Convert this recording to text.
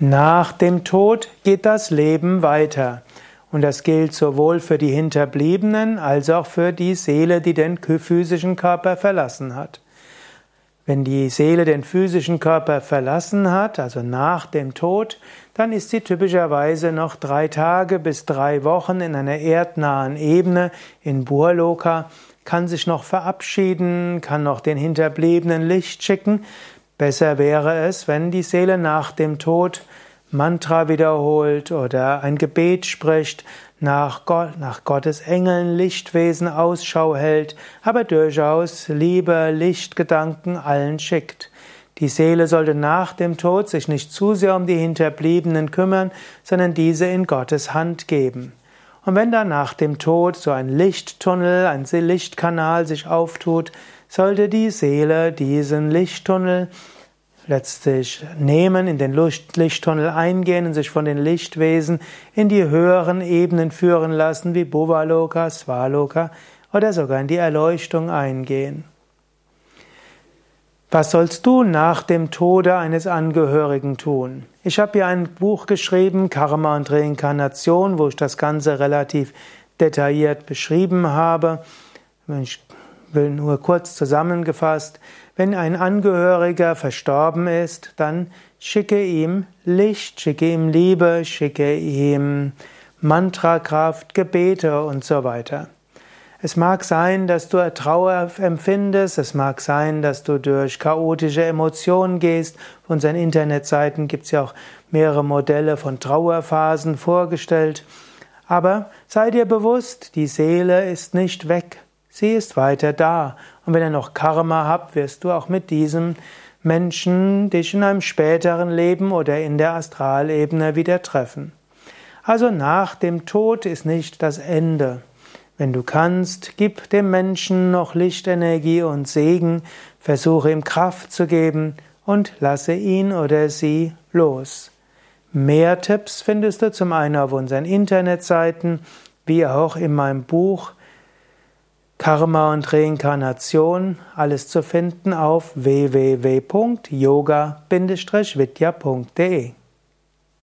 Nach dem Tod geht das Leben weiter. Und das gilt sowohl für die Hinterbliebenen als auch für die Seele, die den physischen Körper verlassen hat. Wenn die Seele den physischen Körper verlassen hat, also nach dem Tod, dann ist sie typischerweise noch drei Tage bis drei Wochen in einer erdnahen Ebene in Burloka, kann sich noch verabschieden, kann noch den Hinterbliebenen Licht schicken, Besser wäre es, wenn die Seele nach dem Tod Mantra wiederholt oder ein Gebet spricht, nach, Gott, nach Gottes Engeln, Lichtwesen Ausschau hält, aber durchaus Liebe, Lichtgedanken allen schickt. Die Seele sollte nach dem Tod sich nicht zu sehr um die Hinterbliebenen kümmern, sondern diese in Gottes Hand geben. Und wenn dann nach dem Tod so ein Lichttunnel, ein Lichtkanal sich auftut, sollte die Seele diesen Lichttunnel letztlich nehmen, in den Lichttunnel eingehen und sich von den Lichtwesen in die höheren Ebenen führen lassen, wie Bhuvaloka, Svaloka oder sogar in die Erleuchtung eingehen. Was sollst du nach dem Tode eines Angehörigen tun? Ich habe hier ein Buch geschrieben, Karma und Reinkarnation, wo ich das Ganze relativ detailliert beschrieben habe. Ich will nur kurz zusammengefasst, wenn ein Angehöriger verstorben ist, dann schicke ihm Licht, schicke ihm Liebe, schicke ihm Mantrakraft, Gebete und so weiter. Es mag sein, dass du Trauer empfindest, es mag sein, dass du durch chaotische Emotionen gehst. Auf unseren Internetseiten gibt es ja auch mehrere Modelle von Trauerphasen vorgestellt. Aber sei dir bewusst, die Seele ist nicht weg. Sie ist weiter da. Und wenn ihr noch Karma habt, wirst du auch mit diesem Menschen dich in einem späteren Leben oder in der Astralebene wieder treffen. Also nach dem Tod ist nicht das Ende. Wenn du kannst, gib dem Menschen noch Lichtenergie und Segen, versuche ihm Kraft zu geben und lasse ihn oder sie los. Mehr Tipps findest du zum einen auf unseren Internetseiten, wie auch in meinem Buch Karma und Reinkarnation, alles zu finden auf www.yoga-vidya.de